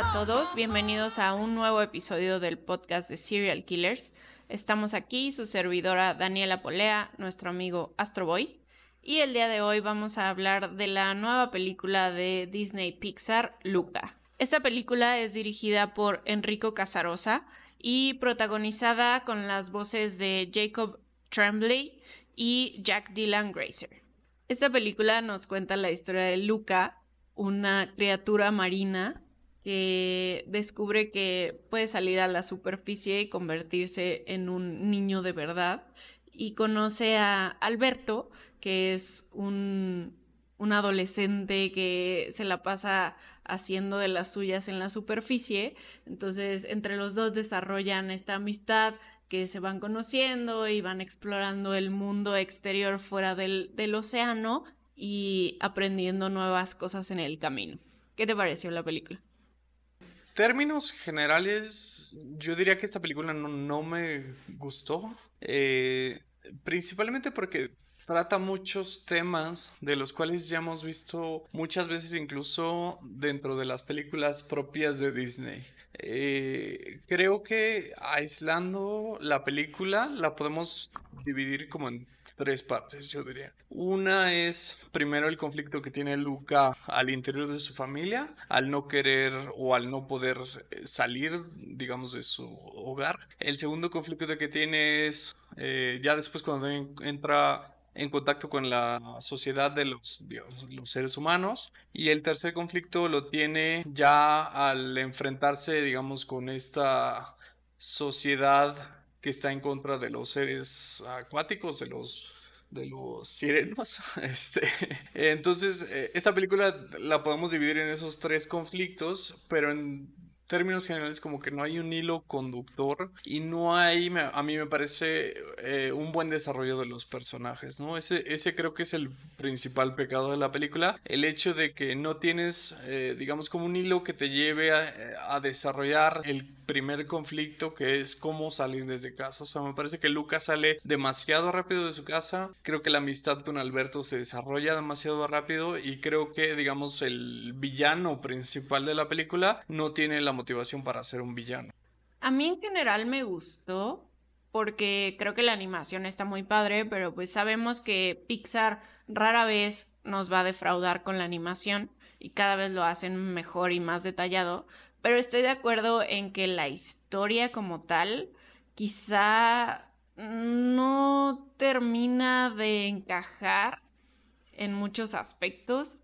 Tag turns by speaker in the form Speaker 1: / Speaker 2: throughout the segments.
Speaker 1: A todos, bienvenidos a un nuevo episodio del podcast de Serial Killers. Estamos aquí, su servidora Daniela Polea, nuestro amigo Astroboy, y el día de hoy vamos a hablar de la nueva película de Disney Pixar, Luca. Esta película es dirigida por Enrico Casarosa y protagonizada con las voces de Jacob Tremblay y Jack Dylan Grazer. Esta película nos cuenta la historia de Luca, una criatura marina que descubre que puede salir a la superficie y convertirse en un niño de verdad y conoce a Alberto, que es un, adolescente que se la pasa haciendo de las suyas en la superficie. Entonces, entre los dos desarrollan esta amistad que se van conociendo y van explorando el mundo exterior fuera del océano y aprendiendo nuevas cosas en el camino. ¿Qué te pareció la película?
Speaker 2: Términos generales, yo diría que esta película no, me gustó. Eh, principalmente porque trata muchos temas de los cuales ya hemos visto muchas veces incluso dentro de las películas propias de Disney. Eh, creo que aislando la película la podemos dividir como en tres partes, yo diría. Una es primero el conflicto que tiene Luca al interior de su familia, al no querer o al no poder eh, salir, digamos, de su hogar. El segundo conflicto que tiene es eh, ya después cuando entra en contacto con la sociedad de los, los seres humanos. Y el tercer conflicto lo tiene ya al enfrentarse, digamos, con esta sociedad que está en contra de los seres acuáticos, de los de los sirenos. Este, entonces, eh, esta película la podemos dividir en esos tres conflictos, pero en términos generales como que no hay un hilo conductor y no hay, a mí me parece, eh, un buen desarrollo de los personajes, ¿no? Ese, ese creo que es el principal pecado de la película, el hecho de que no tienes, eh, digamos, como un hilo que te lleve a, a desarrollar el primer conflicto que es cómo salir desde casa. O sea, me parece que Lucas sale demasiado rápido de su casa. Creo que la amistad con Alberto se desarrolla demasiado rápido y creo que, digamos, el villano principal de la película no tiene la motivación para ser un villano.
Speaker 1: A mí en general me gustó porque creo que la animación está muy padre, pero pues sabemos que Pixar rara vez nos va a defraudar con la animación y cada vez lo hacen mejor y más detallado. Pero estoy de acuerdo en que la historia como tal quizá no termina de encajar en muchos aspectos.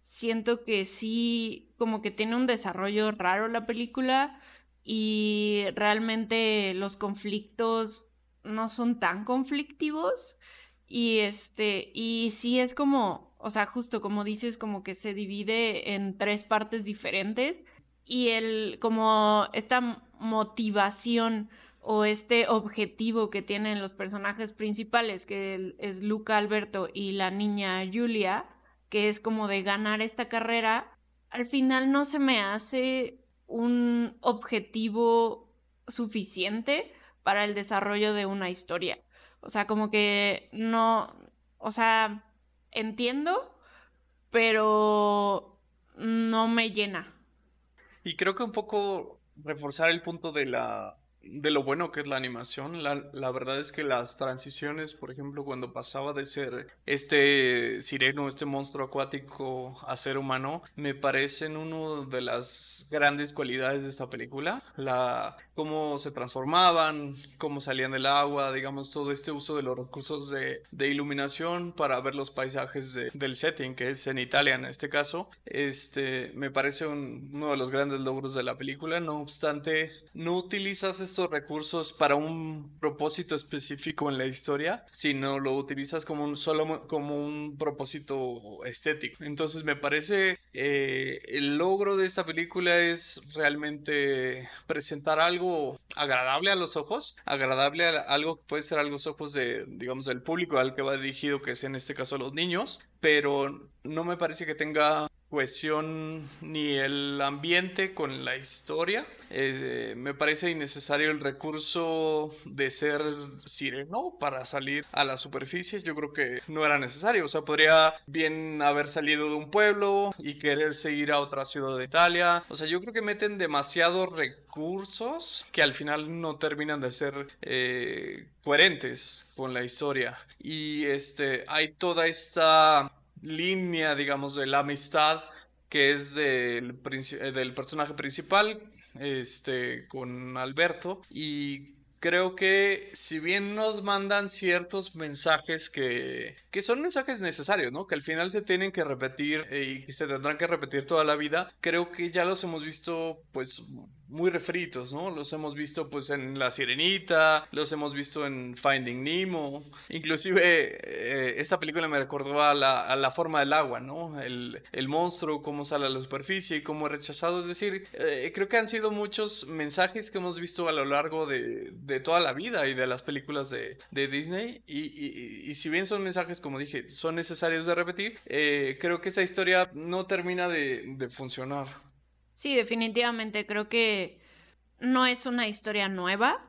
Speaker 1: Siento que sí, como que tiene un desarrollo raro la película y realmente los conflictos no son tan conflictivos y este y sí es como, o sea, justo como dices como que se divide en tres partes diferentes y el como esta motivación o este objetivo que tienen los personajes principales, que es Luca Alberto y la niña Julia, que es como de ganar esta carrera, al final no se me hace un objetivo suficiente para el desarrollo de una historia. O sea, como que no, o sea, entiendo, pero no me llena.
Speaker 2: Y creo que un poco reforzar el punto de la de lo bueno que es la animación. La, la, verdad es que las transiciones, por ejemplo, cuando pasaba de ser este sireno, este monstruo acuático a ser humano, me parecen una de las grandes cualidades de esta película. La, cómo se transformaban, cómo salían del agua, digamos, todo este uso de los recursos de, de iluminación para ver los paisajes de, del setting, que es en Italia en este caso. Este, me parece uno de los grandes logros de la película. No obstante, no utilizas estos recursos para un propósito específico en la historia, sino lo utilizas como un solo como un propósito estético. Entonces me parece eh, el logro de esta película es realmente presentar algo agradable a los ojos, agradable a algo que puede ser a los ojos de, digamos, del público al que va dirigido, que es en este caso los niños, pero no me parece que tenga cohesión ni el ambiente con la historia. Eh, me parece innecesario el recurso de ser sireno para salir a la superficie. Yo creo que no era necesario. O sea, podría bien haber salido de un pueblo y quererse ir a otra ciudad de Italia. O sea, yo creo que meten demasiados recursos que al final no terminan de ser eh, coherentes con la historia. Y este, hay toda esta línea, digamos, de la amistad que es del, eh, del personaje principal, este, con Alberto, y creo que si bien nos mandan ciertos mensajes que, que son mensajes necesarios, ¿no? Que al final se tienen que repetir eh, y se tendrán que repetir toda la vida, creo que ya los hemos visto pues muy refritos, ¿no? Los hemos visto pues en La Sirenita, los hemos visto en Finding Nemo, inclusive eh, esta película me recordó a la, forma del agua, ¿no? El, monstruo, cómo sale a la superficie y cómo es rechazado, es decir, eh, creo que han sido muchos mensajes que hemos visto a lo largo de, toda la vida y de las películas de, Disney y, si bien son mensajes, como dije, son necesarios de repetir, eh, creo que esa historia no termina de funcionar.
Speaker 1: Sí, definitivamente creo que no es una historia nueva.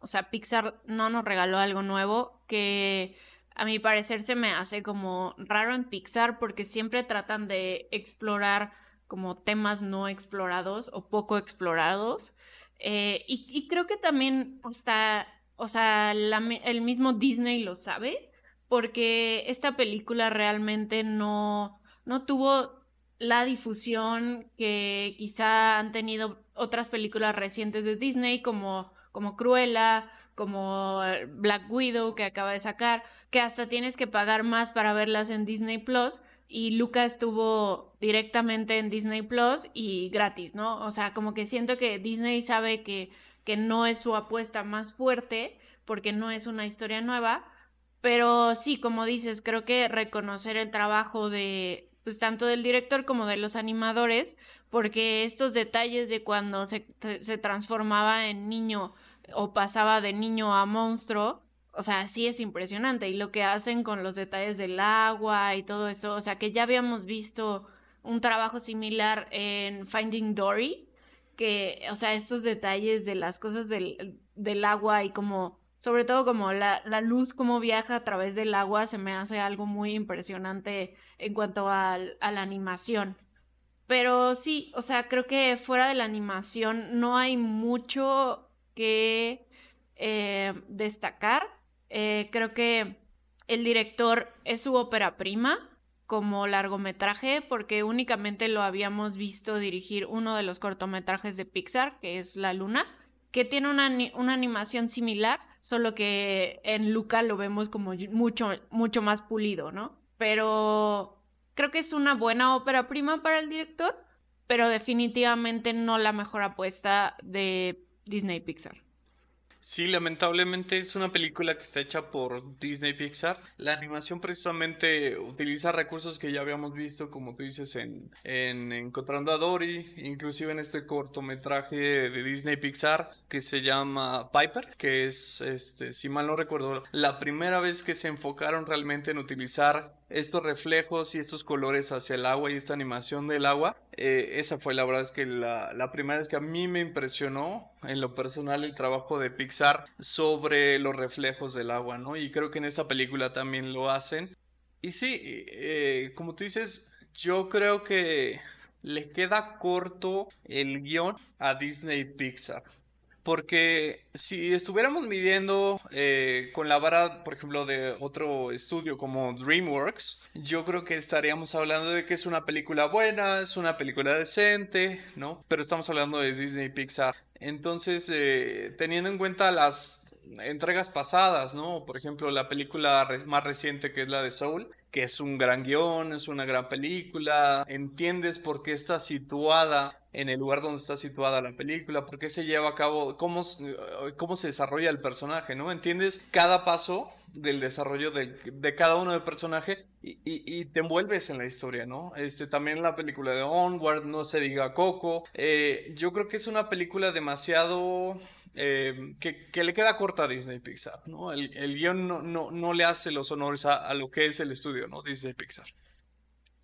Speaker 1: O sea, Pixar no nos regaló algo nuevo que a mi parecer se me hace como raro en Pixar porque siempre tratan de explorar como temas no explorados o poco explorados. Eh, y, creo que también hasta, o sea, el mismo Disney lo sabe porque esta película realmente no, no tuvo la difusión que quizá han tenido otras películas recientes de Disney como, como Cruella, como Black Widow que acaba de sacar, que hasta tienes que pagar más para verlas en Disney Plus. Y Luca estuvo directamente en Disney Plus y gratis, ¿no? O sea, como que siento que Disney sabe que, que no es su apuesta más fuerte porque no es una historia nueva. Pero sí, como dices, creo que reconocer el trabajo de, pues tanto del director como de los animadores, porque estos detalles de cuando se, se, transformaba en niño o pasaba de niño a monstruo, o sea, sí es impresionante. Y lo que hacen con los detalles del agua y todo eso, o sea, que ya habíamos visto un trabajo similar en Finding Dory, que, o sea, estos detalles de las cosas del, del agua y como sobre todo como la, luz, cómo viaja a través del agua, se me hace algo muy impresionante en cuanto a, la animación. Pero sí, o sea, creo que fuera de la animación no hay mucho que eh, destacar. Eh, creo que el director es su ópera prima como largometraje porque únicamente lo habíamos visto dirigir uno de los cortometrajes de Pixar, que es La Luna, que tiene una, una animación similar, solo que en Luca lo vemos como mucho, mucho más pulido, ¿no? Pero creo que es una buena ópera prima para el director, pero definitivamente no la mejor apuesta de Disney Pixar.
Speaker 2: Sí, lamentablemente es una película que está hecha por Disney Pixar. La animación precisamente utiliza recursos que ya habíamos visto, como tú dices, en, en Encontrando a Dory, inclusive en este cortometraje de Disney Pixar que se llama Piper, que es, este, si mal no recuerdo, la primera vez que se enfocaron realmente en utilizar estos reflejos y estos colores hacia el agua y esta animación del agua. Eh, esa fue la verdad es que la, la, primera vez que a mí me impresionó en lo personal el trabajo de Pixar sobre los reflejos del agua, ¿no? Y creo que en esa película también lo hacen. Y sí, eh, como tú dices, yo creo que le queda corto el guion a Disney Pixar. Porque si estuviéramos midiendo eh, con la vara, por ejemplo, de otro estudio como DreamWorks, yo creo que estaríamos hablando de que es una película buena, es una película decente, ¿no? Pero estamos hablando de Disney Pixar. Entonces, eh, teniendo en cuenta las entregas pasadas, ¿no? Por ejemplo, la película más reciente que es la de Soul, que es un gran guion, es una gran película, entiendes por qué está situada en el lugar donde está situada la película, por qué se lleva a cabo, cómo, eh, cómo se desarrolla el personaje, ¿no? ¿Entiendes cada paso del desarrollo de, cada uno del personaje y, te envuelves en la historia, ¿no? Este, también la película de Onward, no se diga Coco, eh, yo creo que es una película demasiado... Eh, que, le queda corta a Disney Pixar, ¿no? El, guion no, no, no, le hace los honores a lo que es el estudio, ¿no? Disney Pixar.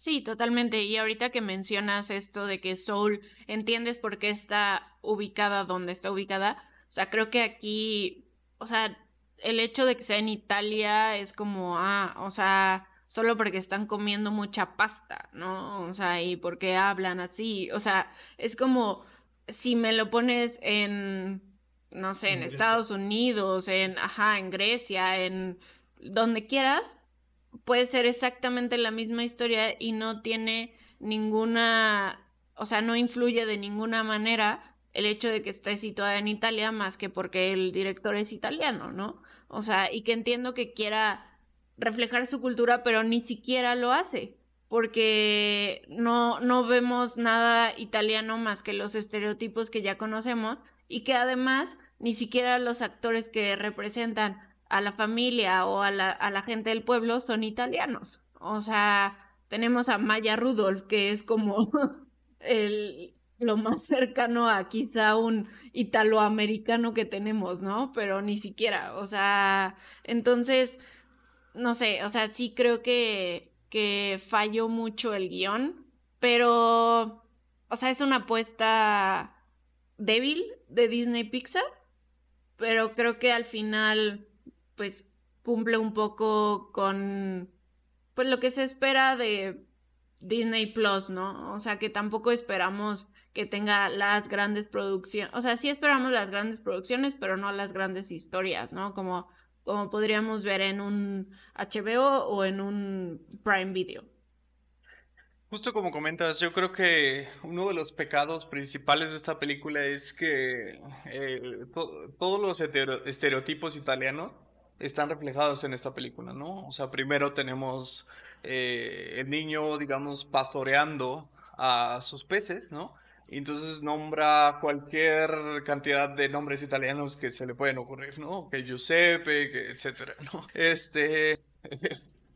Speaker 1: Sí, totalmente. Y ahorita que mencionas esto de que Soul, entiendes por qué está ubicada donde está ubicada. O sea, creo que aquí, o sea, el hecho de que sea en Italia es como, ah, o sea, solo porque están comiendo mucha pasta, ¿no? O sea, y porque hablan así. O sea, es como si me lo pones en, no sé, en, Estados Unidos, en, ajá, en Grecia, en donde quieras, puede ser exactamente la misma historia y no tiene ninguna, o sea, no influye de ninguna manera el hecho de que esté situada en Italia más que porque el director es italiano, ¿no? O sea, y que entiendo que quiera reflejar su cultura, pero ni siquiera lo hace, porque no, no vemos nada italiano más que los estereotipos que ya conocemos y que además ni siquiera los actores que representan a la familia o a la, a la gente del pueblo son italianos. O sea, tenemos a Maya Rudolph, que es como el, lo más cercano a quizá un italoamericano que tenemos, ¿no? Pero ni siquiera, o sea, entonces, no sé, o sea, sí creo que, que falló mucho el guion, pero, o sea, es una apuesta débil de Disney Pixar, pero creo que al final pues cumple un poco con pues lo que se espera de Disney Plus, ¿no? O sea, que tampoco esperamos que tenga las grandes producciones, o sea, sí esperamos las grandes producciones, pero no las grandes historias, ¿no? Como, como podríamos ver en un HBO o en un Prime Video.
Speaker 2: Justo como comentas, yo creo que uno de los pecados principales de esta película es que eh, todos los estereotipos italianos están reflejados en esta película, ¿no? O sea, primero tenemos eh, el niño, digamos, pastoreando a sus peces, ¿no? Y entonces nombra cualquier cantidad de nombres italianos que se le pueden ocurrir, ¿no? Que Giuseppe, que etcétera, ¿no? Este...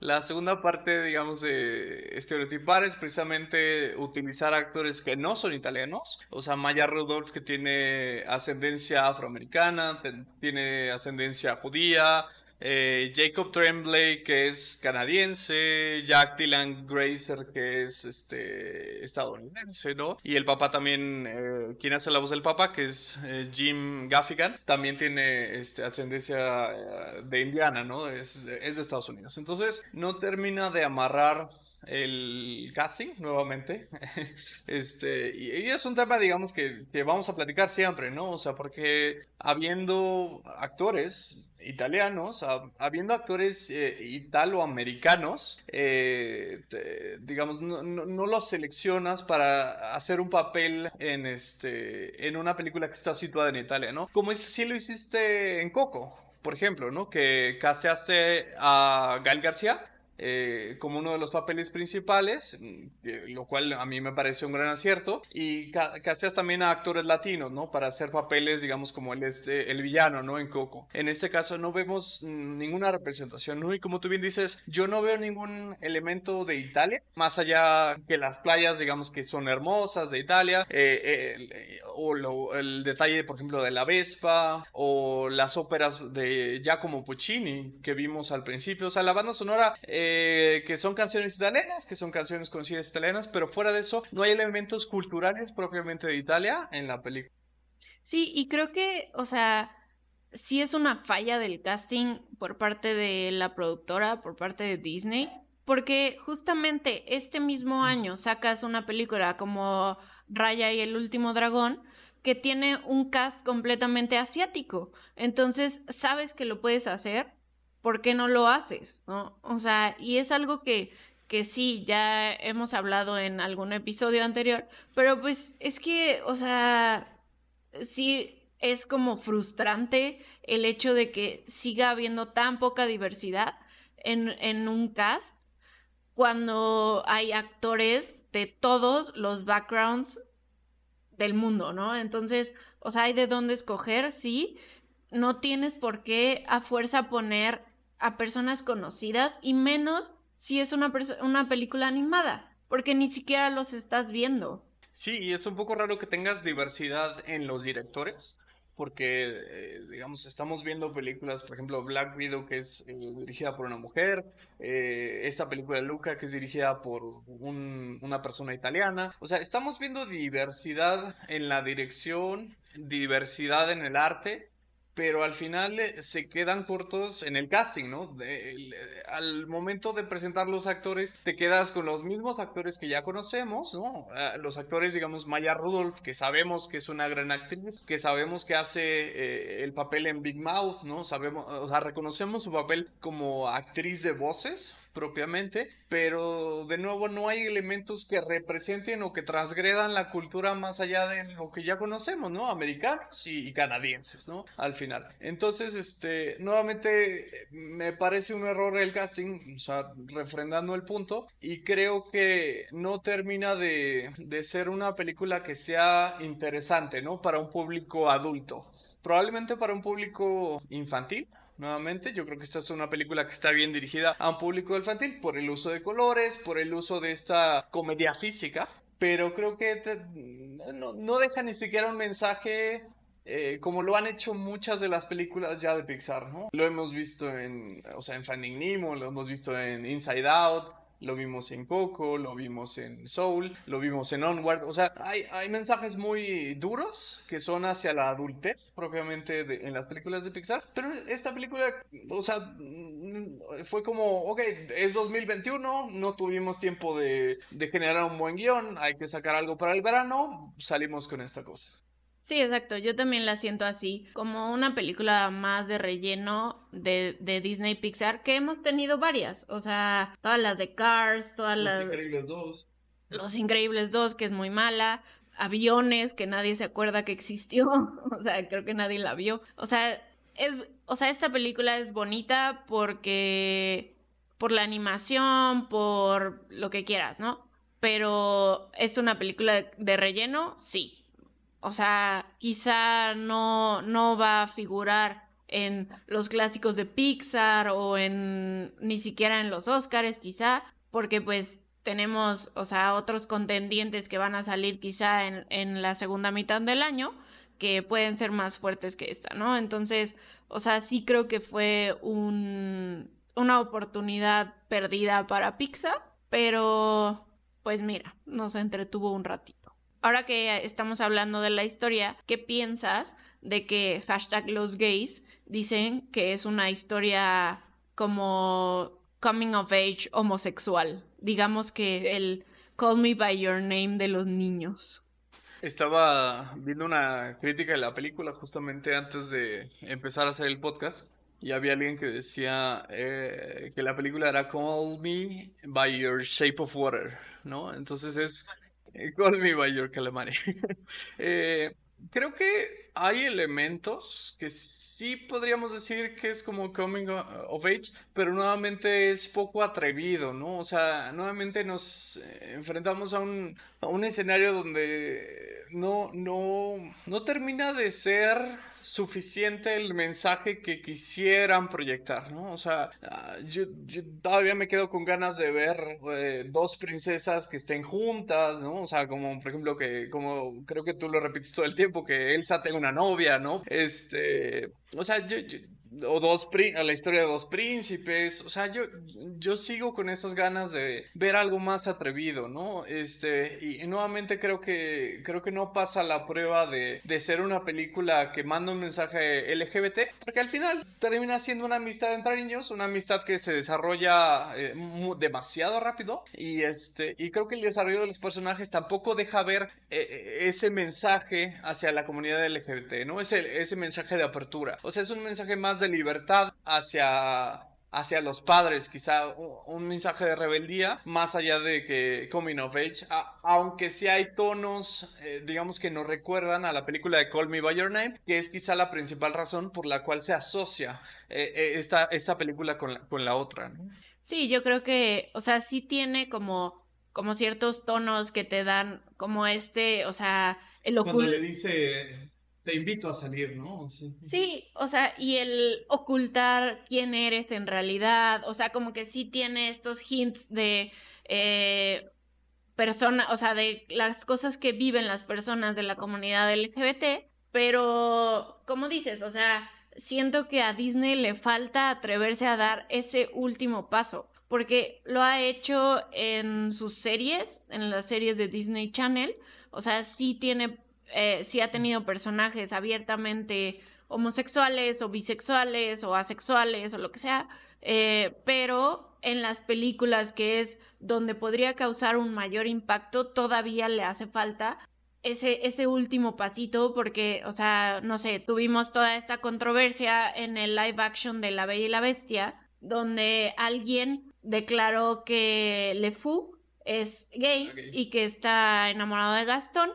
Speaker 2: La segunda parte, digamos, de estereotipar es precisamente utilizar actores que no son italianos. O sea, Maya Rudolph, que tiene ascendencia afroamericana, tiene ascendencia judía, eh, Jacob Tremblay, que es canadiense, Jack Dylan Grazer, que es este, estadounidense, ¿no? Y el papá también, eh, quien hace la voz del papá, que es eh, Jim Gaffigan, también tiene este, ascendencia de Indiana, ¿no? Es, es de Estados Unidos. Entonces, no termina de amarrar el casting nuevamente. este, y, es un tema, digamos, que, que, vamos a platicar siempre, ¿no? O sea, porque habiendo actores italianos, habiendo actores eh, italoamericanos, eh, digamos, no, los seleccionas para hacer un papel en, este, en una película que está situada en Italia, ¿no? Como si lo hiciste en Coco, por ejemplo, ¿no? Que caseaste a Gael García eh, como uno de los papeles principales, mm, lo cual a mí me parece un gran acierto, y casteas también a actores latinos, ¿no? Para hacer papeles, digamos, como el, este, el villano, ¿no? En Coco. En este caso no vemos ninguna representación, ¿no? Y como tú bien dices, yo no veo ningún elemento de Italia, más allá que las playas, digamos, que son hermosas de Italia, eh, eh, o el detalle, por ejemplo, de la Vespa, o las óperas de Giacomo Puccini que vimos al principio, o sea, la banda sonora... Eh, que son canciones italianas, que son canciones conocidas italianas, pero fuera de eso no hay elementos culturales propiamente de Italia en la película.
Speaker 1: Sí, y creo que, o sea, sí es una falla del casting por parte de la productora, por parte de Disney, porque justamente este mismo año sacas una película como Raya y el último dragón, que tiene un cast completamente asiático. Entonces, sabes que lo puedes hacer ¿por qué no lo haces? ¿No? O sea, y es algo que, que sí, ya hemos hablado en algún episodio anterior, pero pues es que, o sea, sí es como frustrante el hecho de que siga habiendo tan poca diversidad en, en un cast cuando hay actores de todos los backgrounds del mundo, ¿no? Entonces, o sea, hay de dónde escoger, sí. No tienes por qué a fuerza poner a personas conocidas y menos si es una, una película animada, porque ni siquiera los estás viendo.
Speaker 2: Sí, y es un poco raro que tengas diversidad en los directores. porque, eh, digamos, estamos viendo películas, por ejemplo, Black Widow, que es eh, dirigida por una mujer, eh, esta película Luca, que es dirigida por una persona italiana. O sea, estamos viendo diversidad en la dirección, diversidad en el arte, pero al final eh, se quedan cortos en el casting, ¿no? al momento de presentar los actores, te quedas con los mismos actores que ya conocemos, ¿no? Ah, los actores, digamos, Maya Rudolph, que sabemos que es una gran actriz, que sabemos que hace eh, el papel en Big Mouth, ¿no? Sabemos, o sea, reconocemos su papel como actriz de voces, propiamente, pero de nuevo no hay elementos que representen o que transgredan la cultura más allá de lo que ya conocemos, ¿no? Americanos y, canadienses, ¿no? Al final. Entonces, este, nuevamente me parece un error el casting, o sea, refrendando el punto, y creo que no termina de, de ser una película que sea interesante, ¿no? Para un público adulto. Probablemente para un público infantil, nuevamente. Yo creo que esta es una película que está bien dirigida a un público infantil por el uso de colores, por el uso de esta comedia física. Pero creo que no, deja ni siquiera un mensaje eh, como lo han hecho muchas de las películas ya de Pixar, ¿no? Lo hemos visto en, o sea, en Finding Nemo, lo hemos visto en Inside Out, lo vimos en Coco, lo vimos en Soul, lo vimos en Onward. O sea, hay, hay mensajes muy duros que son hacia la adultez, propiamente en las películas de Pixar. Pero esta película, o sea, mm, fue como, ok, es 2021, no tuvimos tiempo de, de generar un buen guion, hay que sacar algo para el verano, salimos con esta cosa.
Speaker 1: Sí, exacto. Yo también la siento así, como una película más de relleno de, de Disney Pixar, que hemos tenido varias. O sea, todas las de Cars, todas las.
Speaker 2: Los Increíbles 2.
Speaker 1: Los Increíbles 2, que es muy mala. Aviones, que nadie se acuerda que existió. o sea, creo que nadie la vio. O sea, es. O sea, esta película es bonita porque. por la animación, por lo que quieras, ¿no? Pero es una película de relleno, sí o sea, quizá no, no va a figurar en los clásicos de Pixar o en ni siquiera en los Oscars, quizá, porque pues tenemos, o sea, otros contendientes que van a salir quizá en, en la segunda mitad del año que pueden ser más fuertes que esta, ¿no? Entonces, o sea, sí creo que fue un, una oportunidad perdida para Pixar, pero pues mira, nos entretuvo un ratito ahora que estamos hablando de la historia, ¿qué piensas de que hashtag los gays dicen que es una historia como coming of age homosexual? Digamos que el Call Me By Your Name de los niños.
Speaker 2: Estaba viendo una crítica de la película justamente antes de empezar a hacer el podcast y había alguien que decía eh, que la película era Call Me By Your Shape of Water, ¿no? Entonces es Call me by your calamari. eh, creo que hay elementos que sí podríamos decir que es como coming of age, pero nuevamente es poco atrevido, ¿no? O sea, nuevamente nos eh, enfrentamos a un, a un escenario donde no, no, no termina de ser suficiente el mensaje que quisieran proyectar, ¿no? O sea, ah, yo, todavía me quedo con ganas de ver eh, dos princesas que estén juntas, ¿no? O sea, como por ejemplo que, como creo que tú lo repites todo el tiempo, que Elsa tenga una novia, ¿no? Este, o sea, yo o dos la historia de dos príncipes, o sea, yo, yo sigo con esas ganas de ver algo más atrevido, ¿no? Este, y, nuevamente creo que, creo que no pasa la prueba de, de, ser una película que manda un mensaje LGBT, porque al final termina siendo una amistad entre niños, una amistad que se desarrolla eh, demasiado rápido, y este, y creo que el desarrollo de los personajes tampoco deja ver eh, eh, ese mensaje hacia la comunidad LGBT, ¿no? Ese, ese mensaje de apertura, o sea, es un mensaje más de libertad hacia hacia los padres, quizá un, mensaje de rebeldía, más allá de que Coming of Age, aunque sí hay tonos, eh, digamos que nos recuerdan a la película de Call Me By Your Name, que es quizá la principal razón por la cual se asocia eh, eh, esta, esta, película con la, con la otra.
Speaker 1: Sí, yo creo que, o sea, sí tiene como, como ciertos tonos que te dan como este, o sea,
Speaker 2: el oculto. Cuando le dice te invito a salir, ¿no?
Speaker 1: Sí. o sea, y el ocultar quién eres en realidad, o sea, como que sí tiene estos hints de eh, persona, o sea, de las cosas que viven las personas de la comunidad LGBT, Pero, como dices, o sea, siento que a Disney le falta atreverse a dar ese último paso, porque lo ha hecho en sus series, en las series de Disney Channel, o sea, sí tiene, eh, sí ha tenido personajes abiertamente homosexuales o bisexuales o asexuales o lo que sea, eh, pero en las películas que es donde podría causar un mayor impacto, todavía le hace falta ese, ese último pasito porque, o sea, no sé, tuvimos toda esta controversia en el live action de La Bella y la Bestia, donde alguien declaró que Le Fou es gay y que está enamorado de Gastón.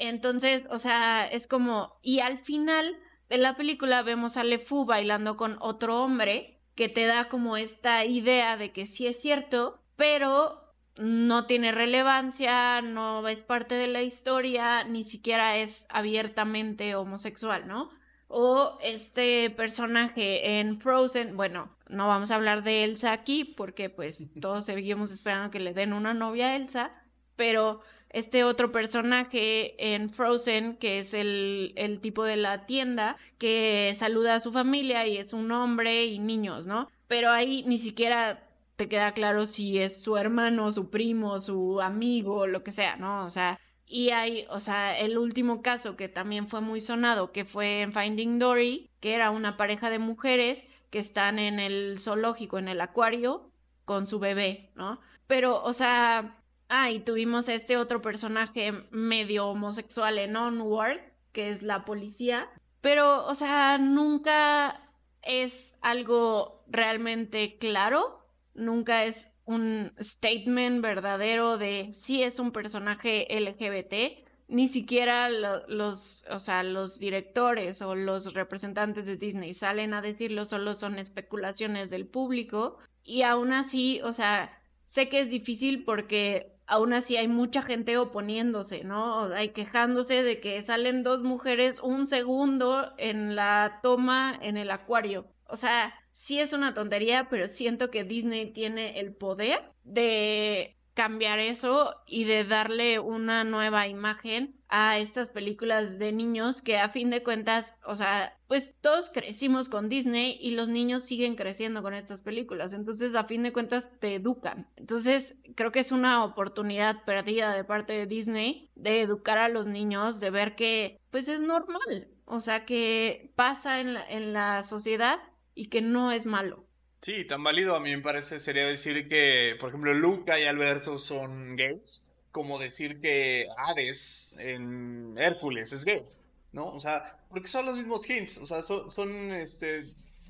Speaker 1: Entonces, o sea, es como, y al final de la película vemos a Le Fou bailando con otro hombre que te da como esta idea de que sí es cierto, pero no tiene relevancia, no es parte de la historia, ni siquiera es abiertamente homosexual, ¿no? O este personaje en Frozen, bueno, no vamos a hablar de Elsa aquí porque pues todos seguimos esperando que le den una novia a Elsa, pero este otro personaje en Frozen, que es el, el, tipo de la tienda, que saluda a su familia y es un hombre y niños, ¿no? Pero ahí ni siquiera te queda claro si es su hermano, su primo, su amigo, lo que sea, ¿no? O sea, y hay, o sea, el último caso que también fue muy sonado, que fue en Finding Dory, que era una pareja de mujeres que están en el zoológico, en el acuario, con su bebé, ¿no? Pero, o sea, Ah, y tuvimos este otro personaje medio homosexual en Onward, que es la policía. Pero, o sea, nunca es algo realmente claro. Nunca es un statement verdadero de si es un personaje LGBT. Ni siquiera los, o sea, los directores o los representantes de Disney salen a decirlo, solo son especulaciones del público. Y aún así, o sea, sé que es difícil porque aún así hay mucha gente oponiéndose, ¿no? Hay quejándose de que salen dos mujeres un segundo en la toma en el acuario. O sea, sí es una tontería, pero siento que Disney tiene el poder de cambiar eso y de darle una nueva imagen a estas películas de niños que a fin de cuentas, o sea, pues todos crecimos con Disney y los niños siguen creciendo con estas películas, entonces a fin de cuentas te educan. Entonces creo que es una oportunidad perdida de parte de Disney de educar a los niños, de ver que pues es normal, o sea, que pasa en la, en la sociedad y que no es malo.
Speaker 2: Sí, tan válido a mí me parece sería decir que, por ejemplo, Luca y Alberto son gays, como decir que Hades en Hércules es gay, ¿no? O sea, porque son los mismos hints, o sea, son, este,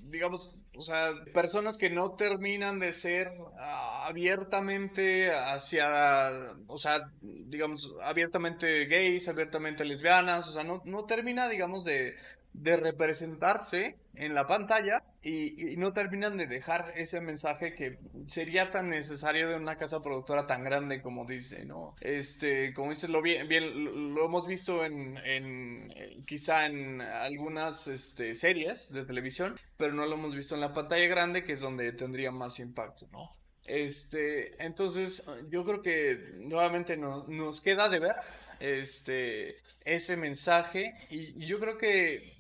Speaker 2: digamos, o sea, personas que no terminan de ser ah, abiertamente hacia, o sea, digamos, abiertamente gays, abiertamente lesbianas, o sea, no, no termina, digamos, de, de representarse en la pantalla y, no terminan de dejar ese mensaje que sería tan necesario de una casa productora tan grande como dice, ¿no? Este, como dices, lo bien, bien lo hemos visto en, en quizá en algunas este, series de televisión, pero no lo hemos visto en la pantalla grande, que es donde tendría más impacto, ¿no? Este, entonces, yo creo que nuevamente nos queda de ver este, ese mensaje y yo creo que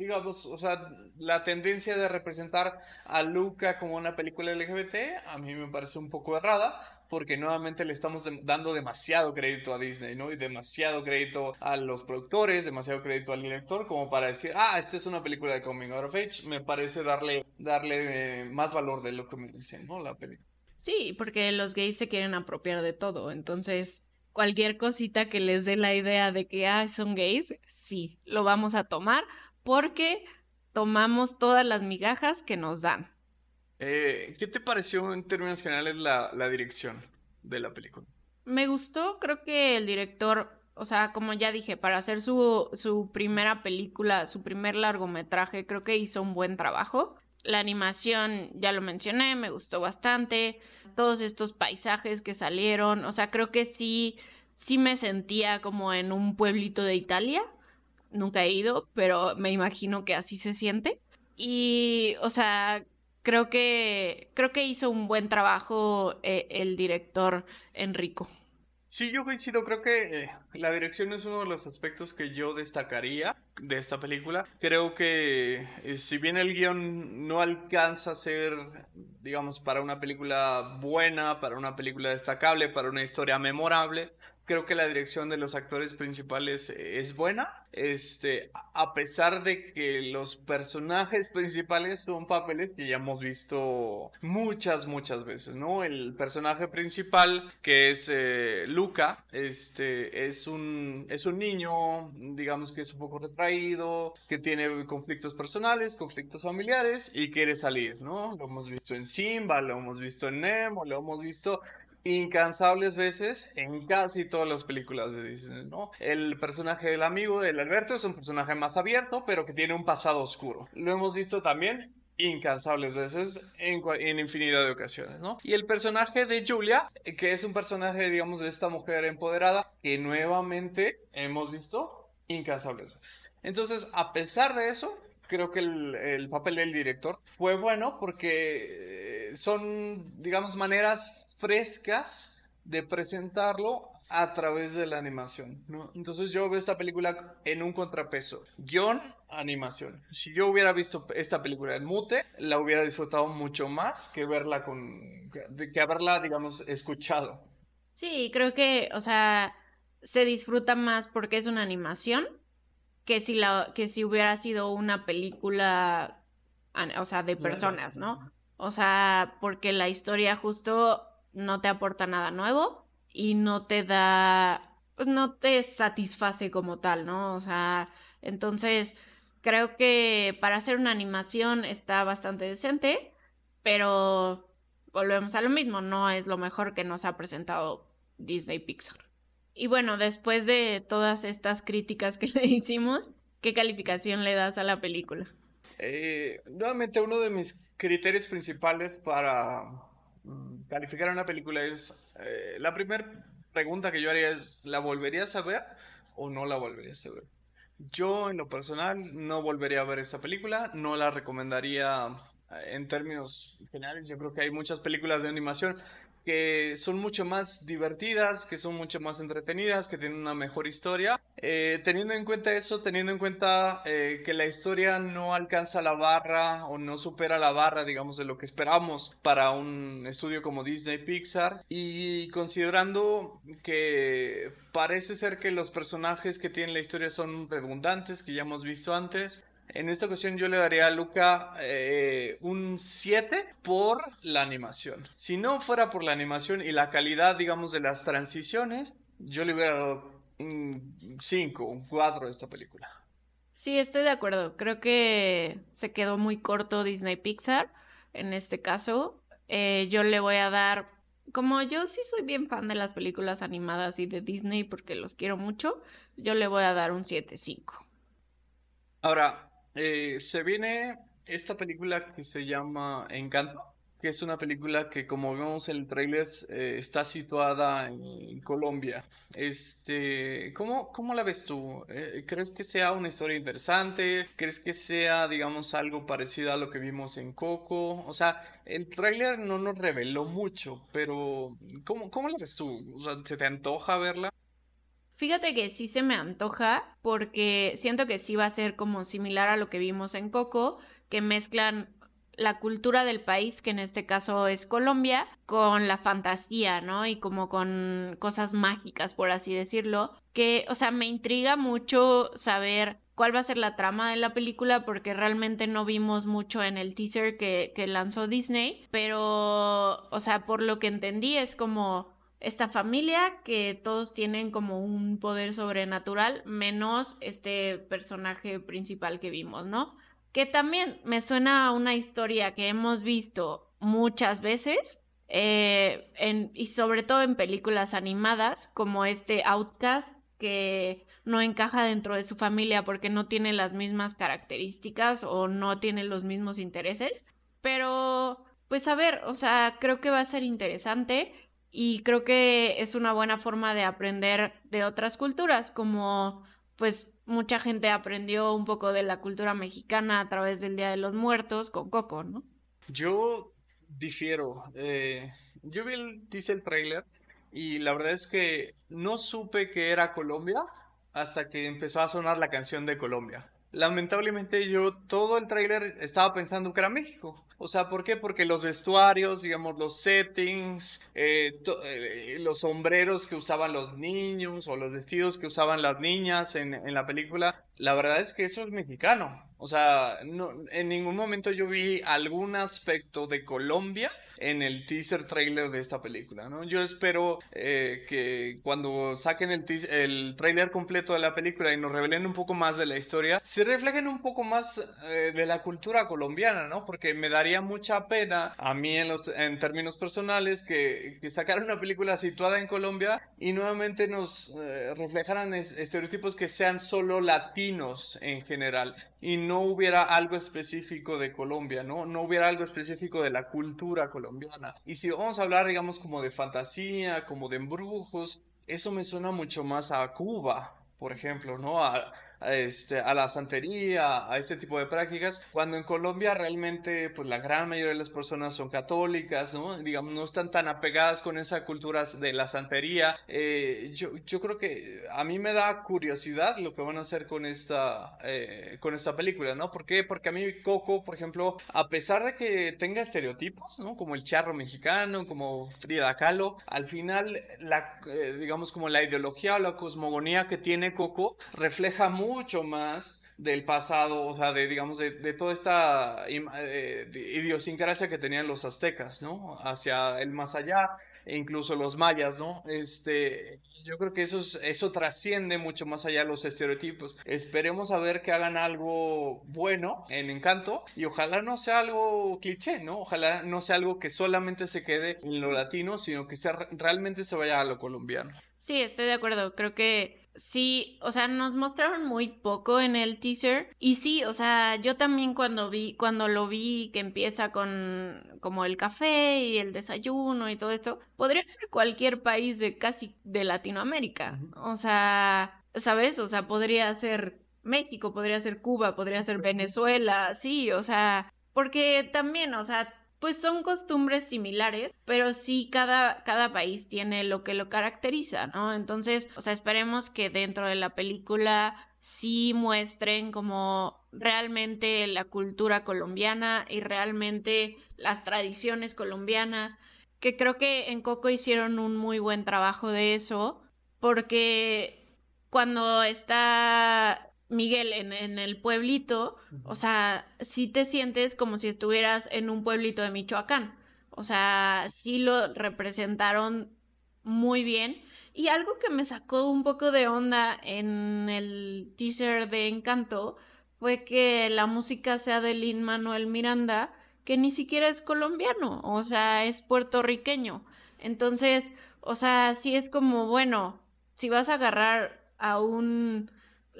Speaker 2: digamos, o sea, la tendencia de representar a Luca como una película LGBT a mí me parece un poco errada porque nuevamente le estamos dando demasiado crédito a Disney, ¿no? Y demasiado crédito a los productores, demasiado crédito al director como para decir, ah, esta es una película de Coming Out of Age, me parece darle, darle eh, más valor de lo que me dicen, ¿no? La película.
Speaker 1: Sí, porque los gays se quieren apropiar de todo, entonces cualquier cosita que les dé la idea de que ah, son gays, sí, lo vamos a tomar porque tomamos todas las migajas que nos dan.
Speaker 2: Eh, ¿Qué te pareció en términos generales la, dirección de la película?
Speaker 1: Me gustó, creo que el director, o sea, como ya dije, para hacer su, su primera película, su primer largometraje, creo que hizo un buen trabajo. La animación, ya lo mencioné, me gustó bastante. Todos estos paisajes que salieron, o sea, creo que sí, sí me sentía como en un pueblito de Italia nunca he ido, pero me imagino que así se siente. Y, o sea, creo que, creo que hizo un buen trabajo eh, el director Enrico.
Speaker 2: Sí, yo coincido, creo que eh, la dirección es uno de los aspectos que yo destacaría de esta película. Creo que eh, si bien el guion no alcanza a ser, digamos, para una película buena, para una película destacable, para una historia memorable, creo que la dirección de los actores principales es buena. Este, a pesar de que los personajes principales son papeles que ya hemos visto muchas, muchas veces, ¿no? El personaje principal, que es eh, Luca, este, es un, es un niño, digamos que es un poco retraído, que tiene conflictos personales, conflictos familiares y quiere salir, ¿no? Lo hemos visto en Simba, lo hemos visto en Nemo, lo hemos visto incansables veces en casi todas las películas de Disney, ¿no? El personaje del amigo del Alberto es un personaje más abierto, pero que tiene un pasado oscuro. Lo hemos visto también incansables veces en, en, infinidad de ocasiones, ¿no? Y el personaje de Julia, que es un personaje, digamos, de esta mujer empoderada, que nuevamente hemos visto incansables veces. Entonces, a pesar de eso, creo que el, el papel del director fue bueno porque eh, son, digamos, maneras frescas de presentarlo a través de la animación, ¿no? Entonces yo veo esta película en un contrapeso, guion, animación. Si yo hubiera visto esta película en mute, la hubiera disfrutado mucho más que verla con, que haberla, digamos, escuchado.
Speaker 1: Sí, creo que, o sea, se disfruta más porque es una animación que si la, que si hubiera sido una película, o sea, de personas, ¿no? O sea, porque la historia justo no te aporta nada nuevo y no te da, pues no te satisface como tal, ¿no? O sea, entonces creo que para hacer una animación está bastante decente, pero volvemos a lo mismo, no es lo mejor que nos ha presentado Disney Pixar. Y bueno, después de todas estas críticas que le hicimos, ¿qué calificación le das a la película?
Speaker 2: Eh, nuevamente, uno de mis criterios principales para Mm, calificar una película es... Eh, la primera pregunta que yo haría es, ¿la volverías a ver o no la volverías a ver? Yo en lo personal no volvería a ver esa película, no la recomendaría eh, en términos generales. Yo creo que hay muchas películas de animación que son mucho más divertidas, que son mucho más entretenidas, que tienen una mejor historia. Eh, teniendo en cuenta eso, teniendo en cuenta eh, que la historia no alcanza la barra o no supera la barra, digamos, de lo que esperamos para un estudio como Disney Pixar, y considerando que parece ser que los personajes que tienen la historia son redundantes, que ya hemos visto antes, en esta ocasión yo le daría a Luca eh, un 7 por la animación. Si no fuera por la animación y la calidad, digamos, de las transiciones, yo le hubiera dado un 5, un 4 a esta película.
Speaker 1: Sí, estoy de acuerdo. Creo que se quedó muy corto Disney Pixar en este caso. Eh, yo le voy a dar, como yo sí soy bien fan de las películas animadas y de Disney porque los quiero mucho, yo le voy a dar un 7-5.
Speaker 2: Ahora, eh, se viene esta película que se llama Encanto, que es una película que como vemos en el trailer eh, está situada en Colombia. Este, ¿cómo, cómo la ves tú? Eh, ¿Crees que sea una historia interesante? ¿Crees que sea, digamos, algo parecido a lo que vimos en Coco? O sea, el trailer no nos reveló mucho, pero ¿cómo, cómo la ves tú? ¿se te antoja verla?
Speaker 1: Fíjate que sí se me antoja porque siento que sí va a ser como similar a lo que vimos en Coco, que mezclan la cultura del país, que en este caso es Colombia, con la fantasía, ¿no? Y como con cosas mágicas, por así decirlo, que, o sea, me intriga mucho saber cuál va a ser la trama de la película porque realmente no vimos mucho en el teaser que, lanzó Disney, pero, o sea, por lo que entendí es como esta familia que todos tienen como un poder sobrenatural, menos este personaje principal que vimos, ¿no? Que también me suena a una historia que hemos visto muchas veces, eh, y sobre todo en películas animadas, como este Outcast, que no encaja dentro de su familia porque no tiene las mismas características o no tiene los mismos intereses. Pero, pues a ver, o sea, creo que va a ser interesante y creo que es una buena forma de aprender de otras culturas, como pues mucha gente aprendió un poco de la cultura mexicana a través del Día de los Muertos con Coco, ¿no?
Speaker 2: Yo difiero. Eh, yo vi el, el trailer y la verdad es que no supe que era Colombia hasta que empezó a sonar la canción de Colombia. Lamentablemente yo todo el tráiler estaba pensando que era México. O sea, ¿por qué? Porque los vestuarios, digamos, los settings, eh, eh, los sombreros que usaban los niños o los vestidos que usaban las niñas en, en la película, la verdad es que eso es mexicano. O sea, no, en ningún momento yo vi algún aspecto de Colombia en el teaser trailer de esta película, ¿no? Yo espero eh, que cuando saquen el, el trailer completo de la película y nos revelen un poco más de la historia, se reflejen un poco más eh, de la cultura colombiana, ¿no? Porque me daría mucha pena a mí en, los, en términos personales que, que sacaran una película situada en Colombia y nuevamente nos eh, reflejaran estereotipos que sean solo latinos en general y no hubiera algo específico de Colombia, ¿no? No hubiera algo específico de la cultura colombiana y si vamos a hablar, digamos, como de fantasía, como de embrujos, eso me suena mucho más a Cuba, por ejemplo, ¿no? A, este, a la santería, a ese tipo de prácticas, cuando en Colombia realmente pues la gran mayoría de las personas son católicas, ¿no? Digamos, no están tan apegadas con esa cultura de la santería. Eh, yo, yo creo que a mí me da curiosidad lo que van a hacer con esta, eh, con esta película, ¿no? ¿Por qué? Porque a mí Coco, por ejemplo, a pesar de que tenga estereotipos, ¿no? Como el charro mexicano, como Frida Kahlo, al final, la, eh, digamos, como la ideología o la cosmogonía que tiene Coco refleja muy mucho más del pasado, o sea, de, digamos, de, toda esta eh, idiosincrasia que tenían los aztecas, ¿no? Hacia el más allá, e incluso los mayas, ¿no? Este, yo creo que eso, eso trasciende mucho más allá de los estereotipos. Esperemos a ver que hagan algo bueno en Encanto y ojalá no sea algo cliché, ¿no? Ojalá no sea algo que solamente se quede en lo latino, sino que sea, realmente se vaya a lo colombiano.
Speaker 1: Sí, estoy de acuerdo. Creo que sí, o sea, nos mostraron muy poco en el teaser. Y sí, o sea, yo también cuando vi, cuando lo vi que empieza con como el café y el desayuno y todo esto, podría ser cualquier país de casi de Latinoamérica. O sea, ¿sabes? O sea, podría ser México, podría ser Cuba, podría ser Venezuela, sí, o sea, porque también, o sea, pues son costumbres similares, pero sí cada, cada país tiene lo que lo caracteriza, ¿no? Entonces, o sea, esperemos que dentro de la película sí muestren como realmente la cultura colombiana y realmente las tradiciones colombianas, que creo que en Coco hicieron un muy buen trabajo de eso, porque cuando está Miguel, en, el pueblito, o sea, sí te sientes como si estuvieras en un pueblito de Michoacán. O sea, sí lo representaron muy bien. Y algo que me sacó un poco de onda en el teaser de Encanto fue que la música sea de Lin Manuel Miranda, que ni siquiera es colombiano, o sea, es puertorriqueño. Entonces, o sea, sí es como, bueno, si vas a agarrar a un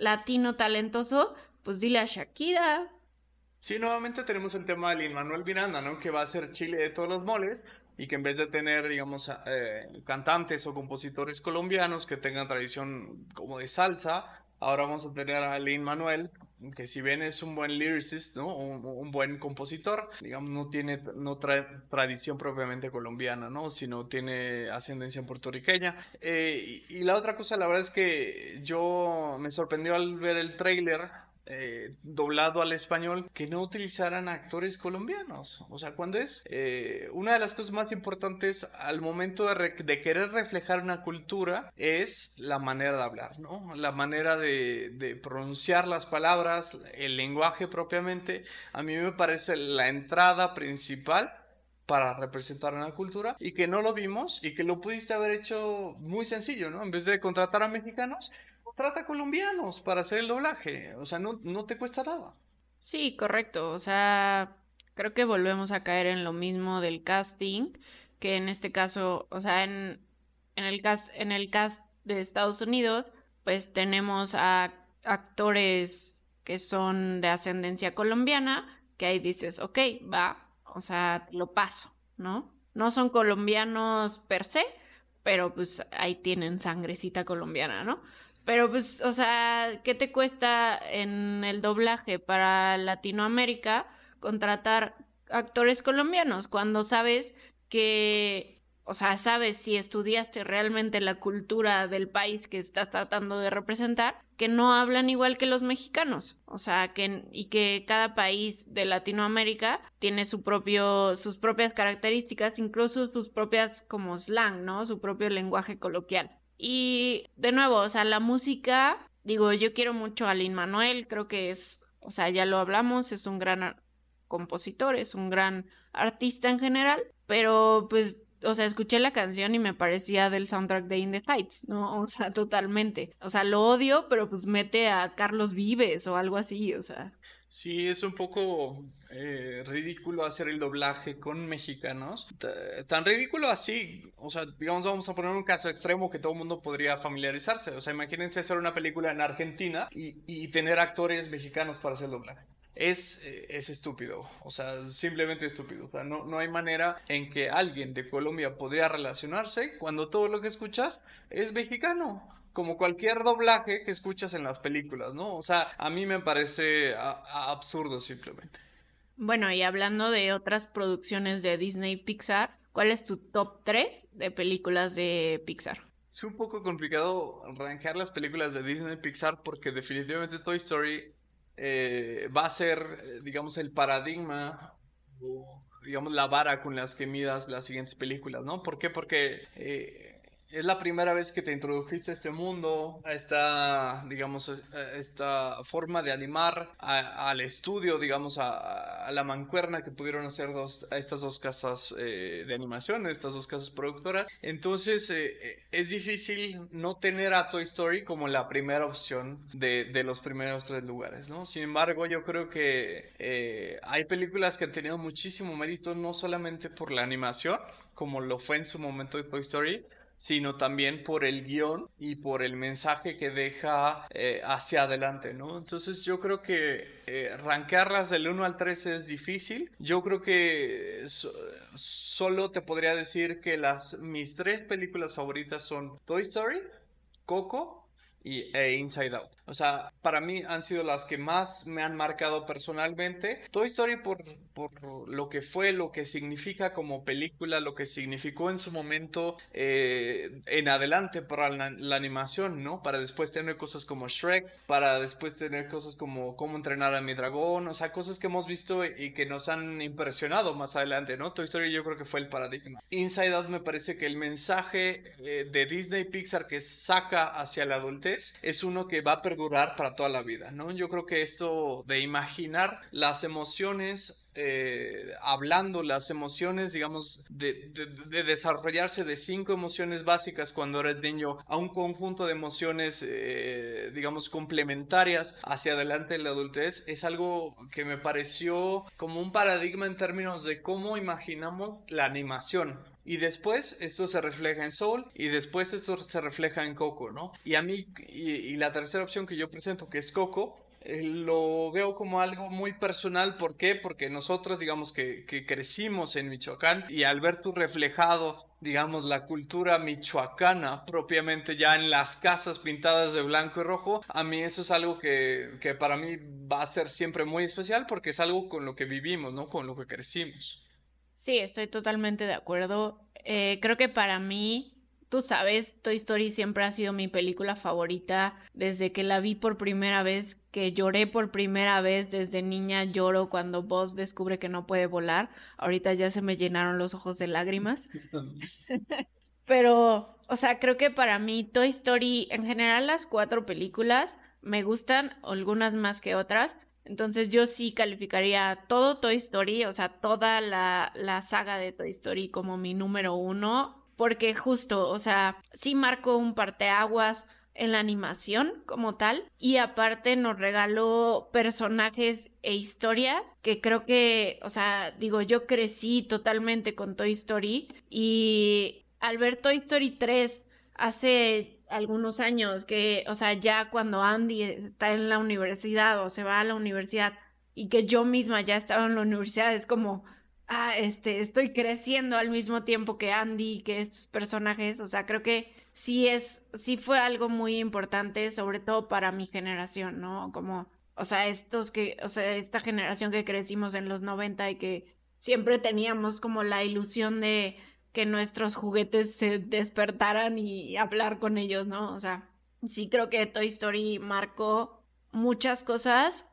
Speaker 1: latino talentoso, pues dile a Shakira.
Speaker 2: Sí, nuevamente tenemos el tema de Lin Manuel Miranda, ¿no? Que va a ser Chile de todos los moles y que en vez de tener, digamos, eh, cantantes o compositores colombianos que tengan tradición como de salsa, ahora vamos a tener a Lin Manuel, que si bien es un buen lyricist, ¿no? Un, buen compositor, digamos, no tiene, no trae tradición propiamente colombiana, ¿no? Sino tiene ascendencia puertorriqueña. Eh, y, y, la otra cosa, la verdad es que yo me sorprendió al ver el tráiler eh, doblado al español que no utilizaran actores colombianos. O sea, cuando es eh, una de las cosas más importantes al momento de, querer reflejar una cultura es la manera de hablar, ¿no? La manera de, pronunciar las palabras, el lenguaje propiamente. A mí me parece la entrada principal para representar una cultura y que no lo vimos y que lo pudiste haber hecho muy sencillo, ¿no? En vez de contratar a mexicanos, trata colombianos para hacer el doblaje. O sea, no, no te cuesta nada.
Speaker 1: Sí, correcto. O sea, creo que volvemos a caer en lo mismo del casting, que en este caso, o sea, en, en, el, cast, en el cast de Estados Unidos, pues tenemos a actores que son de ascendencia colombiana, que ahí dices, ok, va, o sea, lo paso, ¿no? No son colombianos per se, pero pues ahí tienen sangrecita colombiana, ¿no? Pero pues, o sea, ¿qué te cuesta en el doblaje para Latinoamérica contratar actores colombianos cuando sabes que, o sea, sabes si estudiaste realmente la cultura del país que estás tratando de representar, que no hablan igual que los mexicanos. O sea, que y que cada país de Latinoamérica tiene su propio sus propias características, incluso sus propias como slang, ¿no? Su propio lenguaje coloquial. Y de nuevo, o sea, la música, digo, yo quiero mucho a Lin Manuel, creo que es, o sea, ya lo hablamos, es un gran compositor, es un gran artista en general, pero pues o sea, escuché la canción y me parecía del soundtrack de In the Heights, ¿no? O sea, totalmente. O sea, lo odio, pero pues mete a Carlos Vives o algo así, o sea.
Speaker 2: Sí, es un poco eh, ridículo hacer el doblaje con mexicanos. tan ridículo así, o sea, digamos, vamos a poner un caso extremo que todo el mundo podría familiarizarse. O sea, imagínense hacer una película en Argentina y, y tener actores mexicanos para hacer el doblaje es, eh, es estúpido, o sea, simplemente estúpido. O sea, no, no hay manera en que alguien de Colombia podría relacionarse cuando todo lo que escuchas es mexicano como cualquier doblaje que escuchas en las películas, ¿no? O sea, a mí me parece absurdo simplemente.
Speaker 1: Bueno, y hablando de otras producciones de Disney Pixar, ¿cuál es tu top 3 de películas de Pixar?
Speaker 2: Es un poco complicado arrancar las películas de Disney Pixar porque definitivamente Toy Story eh, va a ser, eh, digamos, el paradigma o, digamos, la vara con las que midas las siguientes películas, ¿no? ¿Por qué? Porque eh, es la primera vez que te introdujiste a este mundo, a esta, digamos, esta forma de animar al estudio, digamos, a, la mancuerna que pudieron hacer dos, a estas dos casas eh, de animación, estas dos casas productoras. Entonces, eh, eh, es difícil no tener a Toy Story como la primera opción de, de los primeros tres lugares, ¿no? Sin embargo, yo creo que hay películas que han tenido muchísimo mérito, no solamente por la animación, como lo fue en su momento de Toy Story, sino también por el guion y por el mensaje que deja eh, hacia adelante, ¿no? Entonces yo creo que eh, del 1 al 3 es difícil. Yo creo que solo te podría decir que las mis tres películas favoritas son Toy Story, Coco y e Inside Out. O sea, para mí han sido las que más me han marcado personalmente. Toy Story por, por lo que fue, lo que significa como película, lo que significó en su momento eh, en adelante para la, animación, ¿no? Para después tener cosas como Shrek, para después tener cosas como Cómo entrenar a mi dragón, o sea, cosas que hemos visto y que nos han impresionado más adelante, ¿no? Toy Story yo creo que fue el paradigma. Inside Out me parece que el mensaje eh, de Disney Pixar que saca hacia la adultez es uno que va a perder durar para toda la vida, ¿no? Yo creo que esto de imaginar las emociones eh, hablando las emociones, digamos, de, desarrollarse de cinco emociones básicas cuando eres niño a un conjunto de emociones, eh, digamos, complementarias hacia adelante en la adultez, es algo que me pareció como un paradigma en términos de cómo imaginamos la animación. Y después esto se refleja en Soul y después esto se refleja en Coco, ¿no? Y a mí, y, la tercera opción que yo presento, que es Coco, eh, lo veo como algo muy personal. ¿Por qué? Porque nosotros, digamos que, que, crecimos en Michoacán y al ver tu reflejado, digamos, la cultura michoacana propiamente ya en las casas pintadas de blanco y rojo, a mí eso es algo que, que para mí va a ser siempre muy especial porque es algo con lo que vivimos, ¿no? Con lo que crecimos.
Speaker 1: Sí, estoy totalmente de acuerdo. Eh, creo que para mí, tú sabes, Toy Story siempre ha sido mi película favorita desde que la vi por primera vez, que lloré por primera vez desde niña, lloro cuando Buzz descubre que no puede volar. Ahorita ya se me llenaron los ojos de lágrimas. Pero, o sea, creo que para mí Toy Story, en general las cuatro películas, me gustan, algunas más que otras, entonces yo sí calificaría todo Toy Story, o sea, toda la, la saga de Toy Story como mi número uno, porque justo, o sea, sí marcó un parteaguas en la animación como tal y aparte nos regaló personajes e historias que creo que, o sea, digo, yo crecí totalmente con Toy Story y al ver Toy Story 3 hace algunos años, que, o sea, ya cuando Andy está en la universidad o se va a la universidad y que yo misma ya estaba en la universidad, es como, ah, este, estoy creciendo al mismo tiempo que Andy, que estos personajes, o sea, creo que sí es, sí fue algo muy importante, sobre todo para mi generación, ¿no? Como, o sea, estos que, o sea, esta generación que crecimos en los 90 y que siempre teníamos como la ilusión de que nuestros juguetes se despertaran y hablar con ellos, ¿no? O sea, sí creo que Toy Story marcó muchas cosas,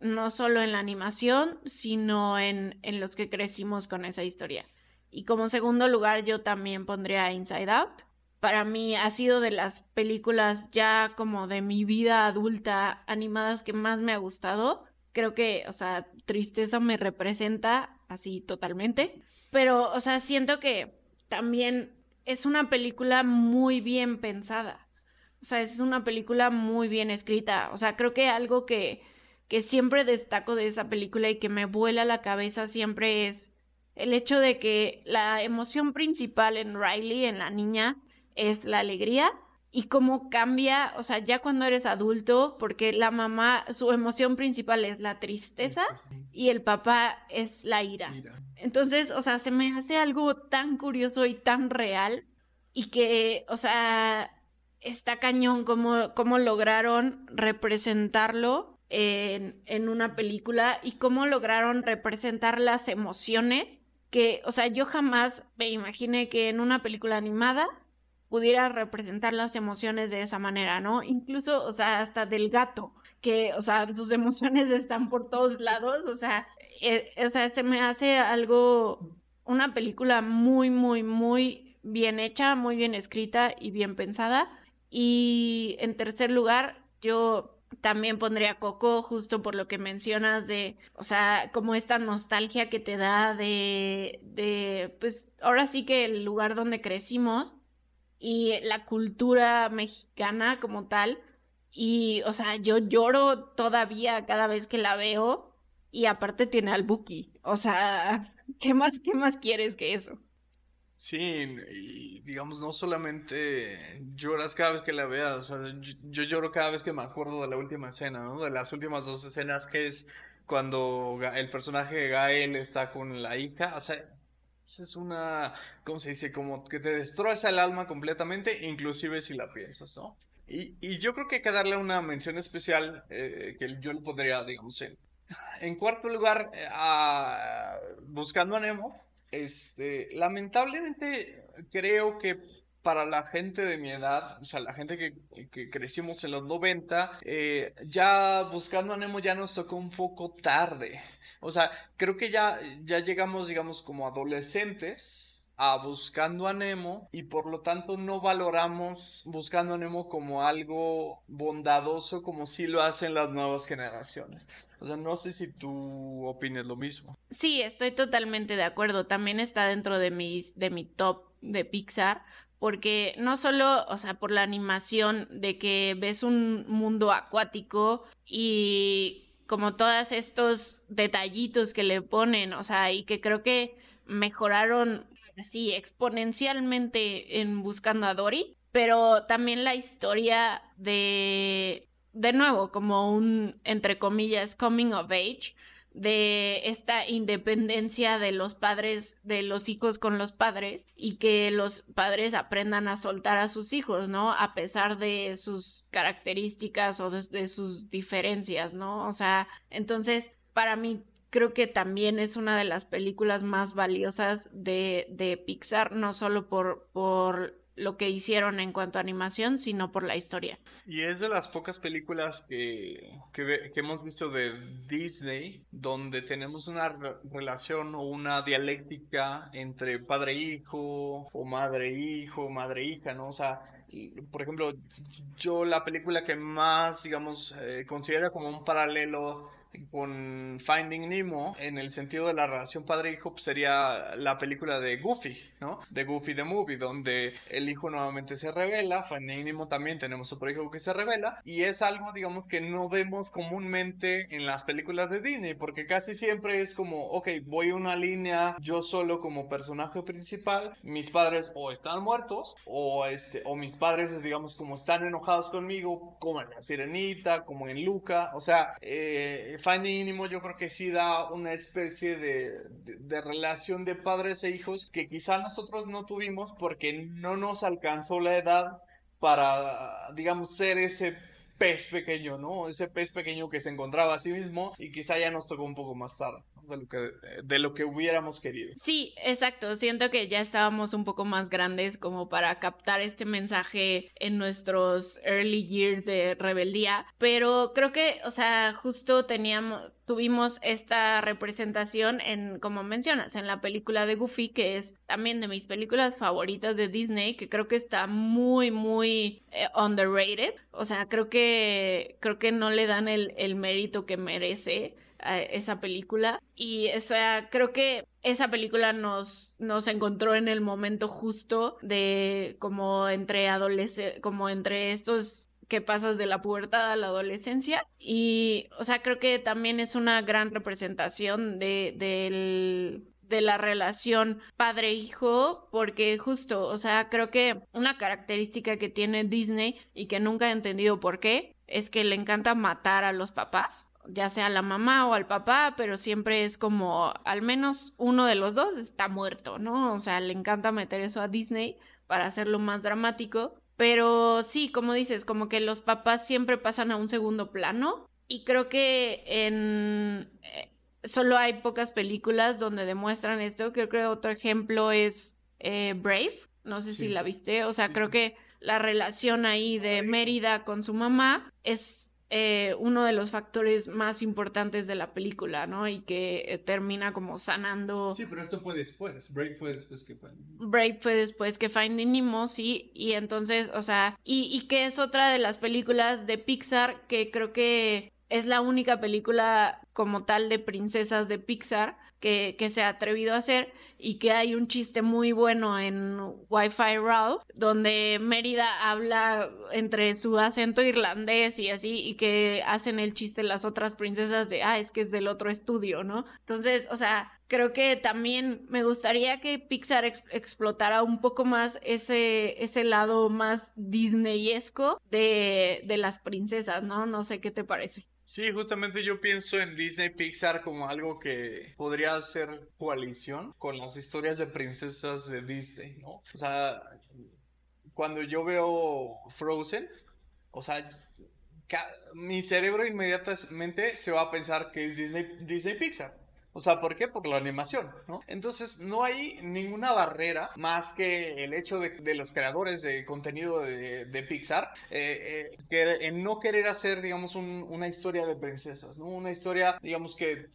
Speaker 1: no solo en la animación, sino en, en los que crecimos con esa historia. Y como segundo lugar, yo también pondría Inside Out. Para mí ha sido de las películas ya como de mi vida adulta animadas que más me ha gustado. Creo que, o sea, tristeza me representa así totalmente. Pero, o sea, siento que también es una película muy bien pensada. O sea, es una película muy bien escrita. O sea, creo que algo que, que siempre destaco de esa película y que me vuela la cabeza siempre es el hecho de que la emoción principal en Riley, en la niña, es la alegría y cómo cambia, o sea, ya cuando eres adulto, porque la mamá, su emoción principal es la tristeza y el papá es la ira. Entonces, o sea, se me hace algo tan curioso y tan real y que, o sea, está cañón cómo, cómo lograron representarlo en, en una película y cómo lograron representar las emociones que, o sea, yo jamás me imaginé que en una película animada pudiera representar las emociones de esa manera, ¿no? Incluso, o sea, hasta del gato, que, o sea, sus emociones están por todos lados, o sea, eh, o sea, se me hace algo, una película muy, muy, muy bien hecha, muy bien escrita y bien pensada. Y en tercer lugar, yo también pondría Coco justo por lo que mencionas de, o sea, como esta nostalgia que te da de, de, pues ahora sí que el lugar donde crecimos y la cultura mexicana como tal. Y, o sea, yo lloro todavía cada vez que la veo. Y aparte tiene al Buki. O sea, ¿qué más, qué más quieres que eso?
Speaker 2: Sí, y digamos, no solamente lloras cada vez que la veas, o sea, yo, lloro cada vez que me acuerdo de la última escena, ¿no? De las últimas dos escenas que es cuando el personaje de Gael está con la hija, o sea, es una, ¿cómo se dice? Como que te destroza el alma completamente, inclusive si la piensas, ¿no? Y, y yo creo que hay que darle una mención especial eh, que yo le podría, digamos, en, en cuarto lugar, eh, Buscando a Nemo. Este, lamentablemente creo que para la gente de mi edad, o sea, la gente que, crecimos en los 90, eh, ya buscando a Nemo ya nos tocó un poco tarde. O sea, creo que ya, ya llegamos, digamos, como adolescentes a buscando a Nemo y por lo tanto no valoramos buscando a Nemo como algo bondadoso como sí lo hacen las nuevas generaciones. O sea, no sé si tú opinas lo mismo.
Speaker 1: Sí, estoy totalmente de acuerdo. También está dentro de mis, de mi top de Pixar, porque no solo, o sea, por la animación de que ves un mundo acuático y como todos estos detallitos que le ponen, o sea, y que creo que mejoraron así exponencialmente en Buscando a Dory, pero también la historia de, de nuevo, como un, entre comillas, coming of age, de esta independencia de los padres, de los hijos con los padres y que los padres aprendan a soltar a sus hijos, ¿no? A pesar de sus características o de, sus diferencias, ¿no? O sea, entonces, para mí creo que también es una de las películas más valiosas de, de Pixar, no solo por, por lo que hicieron en cuanto a animación, sino por la historia.
Speaker 2: Y es de las pocas películas que, que, hemos visto de Disney donde tenemos una relación o una dialéctica entre padre-hijo o madre-hijo, madre-hija, ¿no? O sea, por ejemplo, yo la película que más, digamos, eh, considero como un paralelo con Finding Nemo, en el sentido de la relación padre-hijo, pues, sería la película de Goofy, ¿no? De Goofy the Movie, donde el hijo nuevamente se revela, Finding Nemo también tenemos otro hijo que se revela, y es algo, digamos, que no vemos comúnmente en las películas de Disney, porque casi siempre es como, ok, voy a una línea yo solo como personaje principal, mis padres o están muertos, o, este, o mis padres, digamos, como están enojados conmigo, como en La Sirenita, como en Luca, o sea, eh, Finding Nemo yo creo que sí da una especie de, de, relación de padres e hijos que quizá nosotros no tuvimos porque no nos alcanzó la edad para, digamos, ser ese pez pequeño, ¿no? Ese pez pequeño que se encontraba a sí mismo y quizá ya nos tocó un poco más tarde. De lo que, de lo que hubiéramos querido.
Speaker 1: Sí, exacto. Siento que ya estábamos un poco más grandes como para captar este mensaje en nuestros early years de rebeldía, pero creo que, o sea, justo teníamos, tuvimos esta representación en, como mencionas, en la película de Goofy, que es también de mis películas favoritas de Disney, que creo que está muy, muy eh, underrated. O sea, creo que, creo que no le dan el, el mérito que merece esa película. Y o sea, creo que esa película nos, nos encontró en el momento justo de como entre adolescentes, como entre estos que pasas de la pubertad a la adolescencia. Y, o sea, creo que también es una gran representación de, del de la relación padre-hijo, porque justo, o sea, creo que una característica que tiene Disney y que nunca he entendido por qué, es que le encanta matar a los papás, ya sea a la mamá o al papá, pero siempre es como, al menos uno de los dos está muerto, ¿no? O sea, le encanta meter eso a Disney para hacerlo más dramático. Pero sí, como dices, como que los papás siempre pasan a un segundo plano. Y creo que en eh, solo hay pocas películas donde demuestran esto. Creo que otro ejemplo es eh, Brave. No sé si la viste. O sea, creo que la relación ahí de Mérida con su mamá es eh, uno de los factores más importantes de la película, ¿no? Y que eh, termina como sanando.
Speaker 2: Sí, pero esto fue después. Break fue después que Finding.
Speaker 1: Break fue después que Finding Nemo, sí. Y entonces, o sea, y, y que es otra de las películas de Pixar que creo que es la única película como tal de princesas de Pixar que, se ha atrevido a hacer y que hay un chiste muy bueno en Wi-Fi Ralph donde Mérida habla entre su acento irlandés y así y que hacen el chiste las otras princesas de ah es que es del otro estudio no entonces o sea creo que también me gustaría que Pixar explotara un poco más ese, ese lado más disneyesco de, de las princesas no no sé qué te parece
Speaker 2: Sí, justamente yo pienso en Disney Pixar como algo que podría ser coalición con las historias de princesas de Disney, ¿no? O sea, cuando yo veo Frozen, o sea, mi cerebro inmediatamente se va a pensar que es Disney, Disney Pixar. O sea, ¿por qué? Por la animación, ¿no? Entonces, no hay ninguna barrera más que el hecho de, los creadores de contenido de, Pixar eh, eh, que, en no querer hacer, digamos, una historia de princesas, ¿no? Una historia, digamos, que,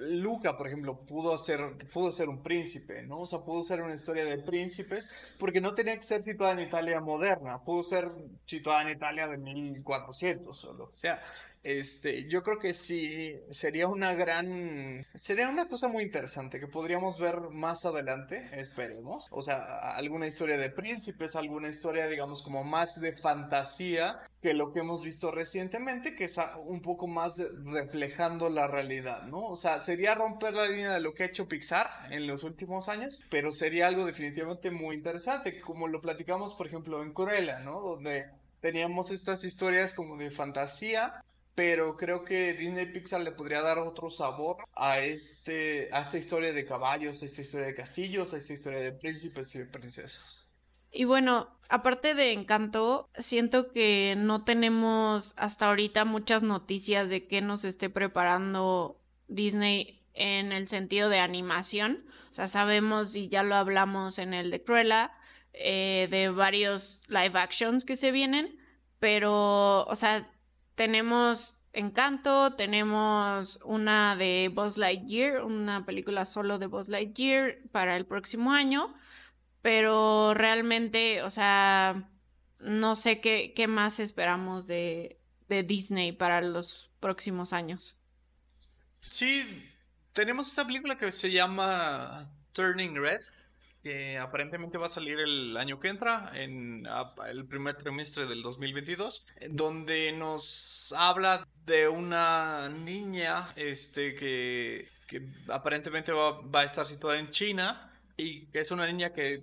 Speaker 2: Luca, por ejemplo, pudo hacer, pudo ser un príncipe, ¿no? O sea, pudo ser una historia de príncipes porque no tenía que ser situada en Italia moderna, pudo ser situada en Italia de 1400 o lo que sea. Este, yo creo que sí sería una gran, sería una cosa muy interesante que podríamos ver más adelante, esperemos. O sea, alguna historia de príncipes, alguna historia, digamos, como más de fantasía que lo que hemos visto recientemente, que es un poco más reflejando la realidad, ¿no? O sea, sería romper la línea de lo que ha hecho Pixar en los últimos años, pero sería algo definitivamente muy interesante, como lo platicamos, por ejemplo, en Cruella, ¿no? Donde teníamos estas historias como de fantasía pero creo que Disney Pixar le podría dar otro sabor a este a esta historia de caballos, a esta historia de castillos, a esta historia de príncipes y de princesas.
Speaker 1: Y bueno, aparte de Encanto, siento que no tenemos hasta ahorita muchas noticias de que nos esté preparando Disney en el sentido de animación. O sea, sabemos y ya lo hablamos en el de Cruella, eh, de varios live actions que se vienen, pero, o sea, tenemos Encanto, tenemos una de Buzz Lightyear, una película solo de Buzz Lightyear para el próximo año, pero realmente, o sea, no sé qué, más esperamos de Disney para los próximos años.
Speaker 2: Sí, tenemos esta película que se llama Turning Red, que aparentemente va a salir el año que entra, en el primer trimestre del 2022, donde nos habla de una niña este, que, que aparentemente va, va, a estar situada en China y que es una niña que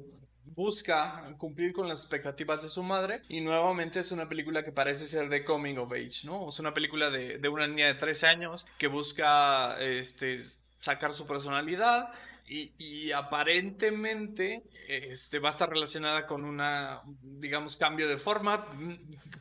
Speaker 2: busca cumplir con las expectativas de su madre y nuevamente es una película que parece ser de coming of age, ¿no? Es una película de, de una niña de 13 años que busca este, sacar su personalidad y, aparentemente este, va a estar relacionada con una, digamos, cambio de forma.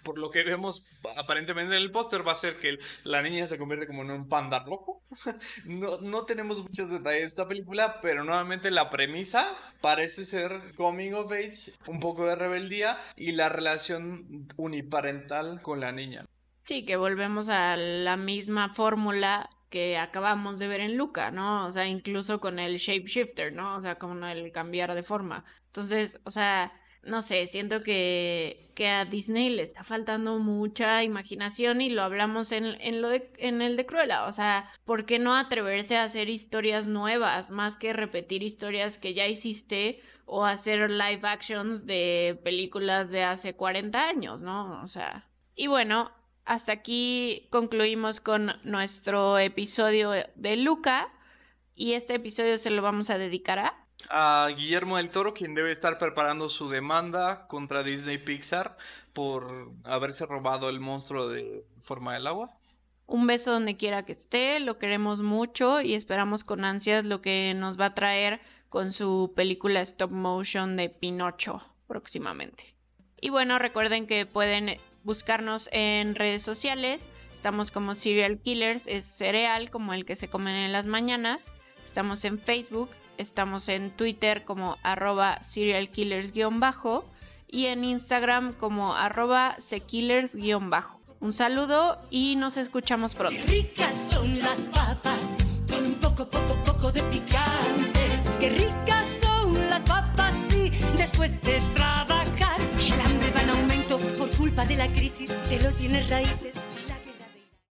Speaker 2: Por lo que vemos aparentemente en el póster va a ser que la niña se convierte como en un panda rojo. No, no tenemos muchos detalles de esta película, pero nuevamente la premisa parece ser coming of age, un poco de rebeldía y la relación uniparental con la niña.
Speaker 1: Sí, que volvemos a la misma fórmula que acabamos de ver en Luca, ¿no? O sea, incluso con el shapeshifter, ¿no? O sea, como el cambiar de forma. Entonces, o sea, no sé, siento que, que a Disney le está faltando mucha imaginación y lo hablamos en, en, lo de, en el de Cruella. O sea, ¿por qué no atreverse a hacer historias nuevas más que repetir historias que ya hiciste o hacer live actions de películas de hace 40 años, ¿no? O sea, y bueno, hasta aquí concluimos con nuestro episodio de Luca y este episodio se lo vamos a dedicar a
Speaker 2: a Guillermo del Toro, quien debe estar preparando su demanda contra Disney Pixar por haberse robado el monstruo de forma del agua.
Speaker 1: Un beso donde quiera que esté, lo queremos mucho y esperamos con ansias lo que nos va a traer con su película stop motion de Pinocho próximamente. Y bueno, recuerden que pueden buscarnos en redes sociales. Estamos como Serial Killers, es cereal como el que se comen en las mañanas. Estamos en Facebook, estamos en Twitter como arroba serialkillers-bajo y en Instagram como arroba sekillers-bajo. Un saludo y nos escuchamos pronto.
Speaker 3: ricas son las papas, con un poco, poco, poco de picante. Qué ricas son las papas, después de la crisis de los bienes raíces.